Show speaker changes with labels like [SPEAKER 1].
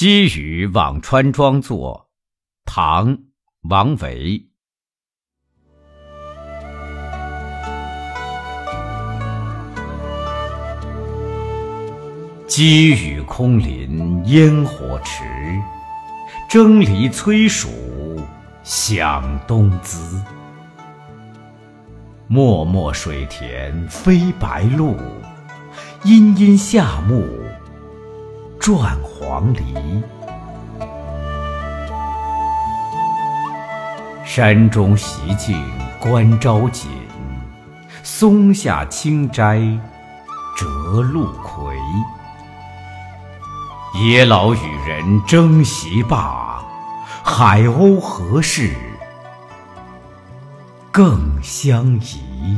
[SPEAKER 1] 积雨辋川庄作，唐·王维。积雨空林烟火迟，蒸藜催暑响冬滋。漠漠水田飞白鹭，阴阴夏木转黄鹂。山中习静观朝锦，松下清斋折露葵。野老与人争席罢，海鸥何事更相疑？